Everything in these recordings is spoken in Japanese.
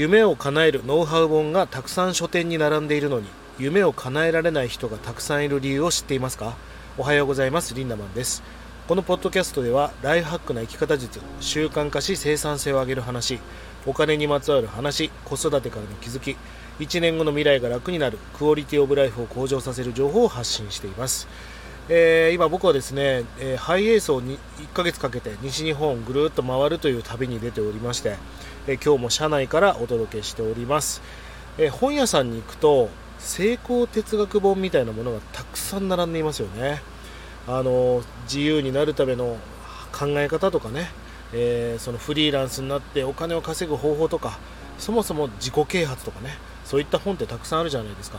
夢を叶えるノウハウ本がたくさん書店に並んでいるのに夢を叶えられない人がたくさんいる理由を知っていますか？おはようございます。リンダマンです。このポッドキャストではライフハックな生き方術習慣化し生産性を上げる話お金にまつわる話子育てからの気づき1年後の未来が楽になるクオリティオブライフを向上させる情報を発信しています。えー、今僕はですね、えー、ハイエースを1ヶ月かけて西日本ぐるっと回るという旅に出ておりまして、え、今日も車内からお届けしております、え本屋さんに行くと成功哲学本みたいなものがたくさん並んでいますよね。あの自由になるための考え方とかね、えそのフリーランスになってお金を稼ぐ方法とかそもそも自己啓発とかね。そういった本ってたくさんあるじゃないですか。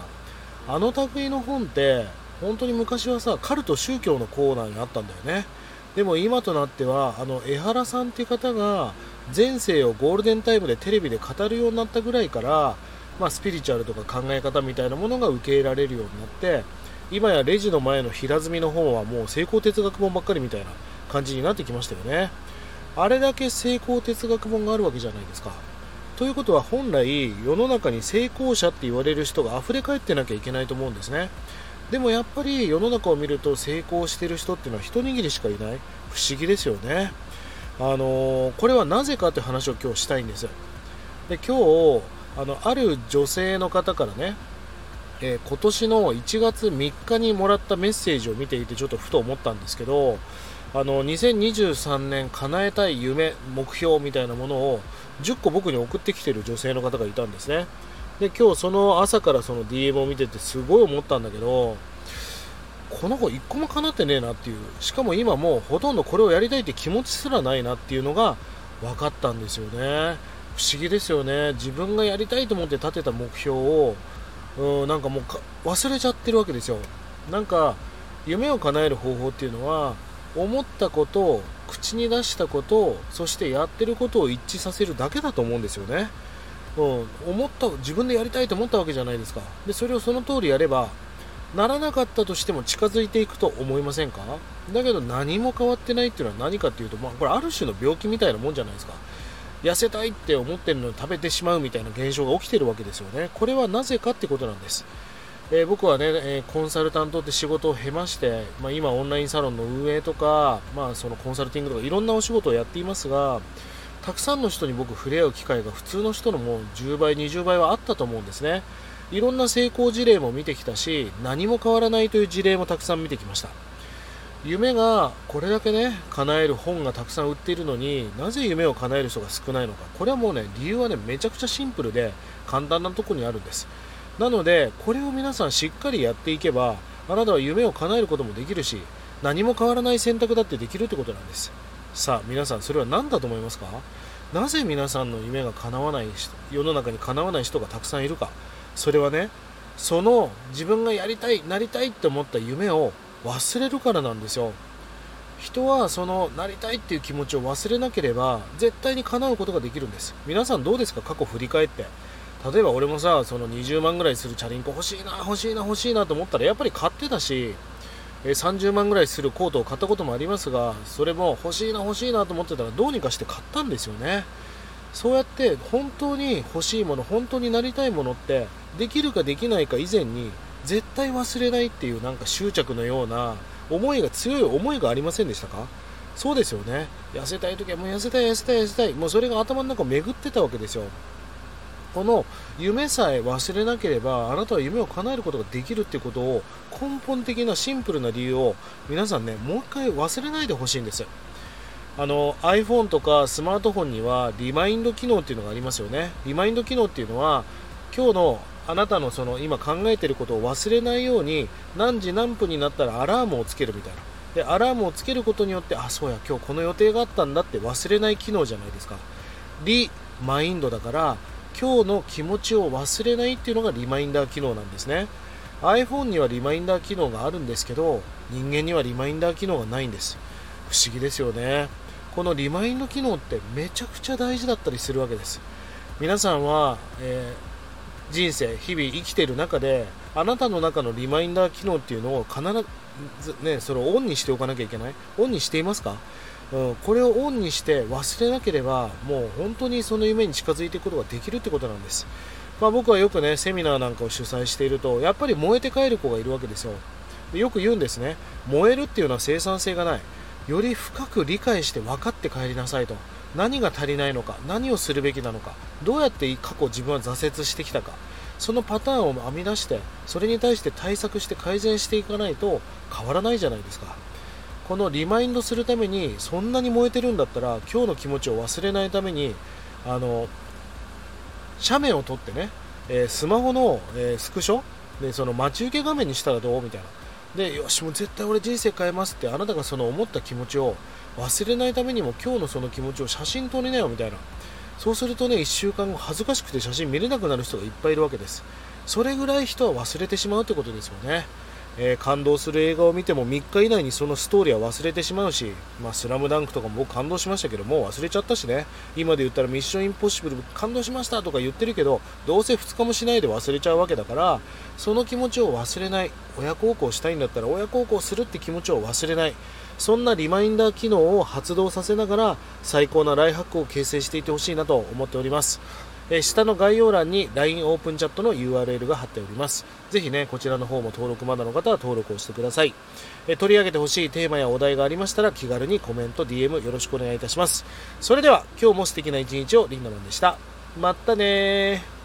あの類の本って本当に昔はさカルト宗教のコーナーにあったんだよね。でも今となってはあの江原さんっていう方が前世をゴールデンタイムでテレビで語るようになったぐらいから、まあ、スピリチュアルとか考え方みたいなものが受け入れられるようになって今やレジの前の平積みの本はもう成功哲学本ばっかりみたいな感じになってきましたよね。あれだけ成功哲学本があるわけじゃないですか。ということは本来世の中に成功者って言われる人が溢れ返ってなきゃいけないと思うんですね。でもやっぱり世の中を見ると成功してる人っていうのは一握りしかいない。不思議ですよね。あの、これはなぜかって話を今日したいんですで今日あのある女性の方からね、えー、今年の1月3日にもらったメッセージを見ていてちょっとふと思ったんですけどあの2023年叶えたい夢目標みたいなものを10個僕に送ってきてる女性の方がいたんですね。で今日その朝からその DM を見ててすごい思ったんだけどこの子1個もかなってねえなっていう。しかも今もうほとんどこれをやりたいって気持ちすらないなっていうのが分かったんですよね。不思議ですよね。自分がやりたいと思って立てた目標をうんなんかもう忘れちゃってるわけですよ。なんか夢を叶える方法っていうのは思ったことを口に出したことそしてやってることを一致させるだけだと思うんですよね。うん、思った自分でやりたいと思ったわけじゃないですか。でそれをその通りやればならなかったとしても近づいていくと思いませんか？だけど何も変わってないっていうのは何かっていうと、まあ、これある種の病気みたいなもんじゃないですか。痩せたいって思ってるのに食べてしまうみたいな現象が起きてるわけですよね。これはなぜかってことなんです、えー、僕はね、えー、コンサルタントって仕事を経まして、まあ、今オンラインサロンの運営とか、まあ、そのコンサルティングとかいろんなお仕事をやっていますがたくさんの人に僕触れ合う機会が普通の人のもう10倍20倍はあったと思うんですね。いろんな成功事例も見てきたし何も変わらないという事例もたくさん見てきました。夢がこれだけね叶える本がたくさん売っているのになぜ夢を叶える人が少ないのか。これはもうね理由はねめちゃくちゃシンプルで簡単なとこにあるんです。なのでこれを皆さんしっかりやっていけばあなたは夢を叶えることもできるし何も変わらない選択だってできるってことなんです。さあ皆さんそれは何だと思いますか？なぜ皆さんの夢が叶わない世の中に叶わない人がたくさんいるか。それはねその自分がやりたいなりたいって思った夢を忘れるからなんですよ。人はそのなりたいっていう気持ちを忘れなければ絶対に叶うことができるんです。皆さんどうですか？過去振り返って。例えば俺もさその20万ぐらいするチャリンコ欲しいな欲しいな欲しいなと思ったらやっぱり買ってたし30万ぐらいするコートを買ったこともありますがそれも欲しいな欲しいなと思ってたらどうにかして買ったんですよね。そうやって本当に欲しいもの本当になりたいものってできるかできないか以前に絶対忘れないっていうなんか執着のような思いが強い思いがありませんでしたか？そうですよね。痩せたい時はもう痩せたい痩せたい痩せたい。もうそれが頭の中を巡ってたわけですよ。この夢さえ忘れなければあなたは夢を叶えることができるっていうことを根本的なシンプルな理由を皆さんねもう一回忘れないでほしいんです。あの iPhone とかスマートフォンにはリマインド機能っていうのがありますよね。リマインド機能っていうのは今日のあなたのその今考えていることを忘れないように何時何分になったらアラームをつけるみたいな。でアラームをつけることによってあそうや今日この予定があったんだって忘れない機能じゃないですか。リマインドだから今日の気持ちを忘れないっていうのがリマインダー機能なんですね。iPhone にはリマインダー機能があるんですけど人間にはリマインダー機能がないんです。不思議ですよね。このリマインド機能ってめちゃくちゃ大事だったりするわけです。皆さんは、えー、人生日々生きている中であなたの中のリマインダー機能っていうのを必ずねそれをオンにしておかなきゃいけない？オンにしていますか？うん、これをオンにして忘れなければもう本当にその夢に近づいていくことができるってことなんです、まあ、僕はよくねセミナーなんかを主催しているとやっぱり燃えて帰る子がいるわけですよ。でよく言うんですね。燃えるっていうのは生産性がない。より深く理解して分かって帰りなさいと。何が足りないのか何をするべきなのかどうやって過去自分は挫折してきたか。そのパターンを編み出してそれに対して対策して改善していかないと変わらないじゃないですか。このリマインドするためにそんなに燃えてるんだったら今日の気持ちを忘れないためにあの写メを撮ってね、えー、スマホの、えー、スクショでその待ち受け画面にしたらどうみたいな。でよしもう絶対俺人生変えますってあなたがその思った気持ちを忘れないためにも今日のその気持ちを写真撮りなよみたいな。そうするとね1週間後恥ずかしくて写真見れなくなる人がいっぱいいるわけです。それぐらい人は忘れてしまうってことですよね。えー、感動する映画を見ても3日以内にそのストーリーは忘れてしまうし、まあ、スラムダンクとかも僕感動しましたけど、もう忘れちゃったしね、今で言ったらミッションインポッシブル感動しましたとか言ってるけど、どうせ2日もしないで忘れちゃうわけだから、その気持ちを忘れない、親孝行したいんだったら親孝行するって気持ちを忘れない、そんなリマインダー機能を発動させながら、最高なライハックを形成していってほしいなと思っております。え下の概要欄に LINE オープンチャットの URL が貼っております。ぜひね、こちらの方も登録まだの方は登録をしてください。え取り上げてほしいテーマやお題がありましたら気軽にコメント、DM よろしくお願いいたします。それでは今日も素敵な一日をリンダマンでした。またね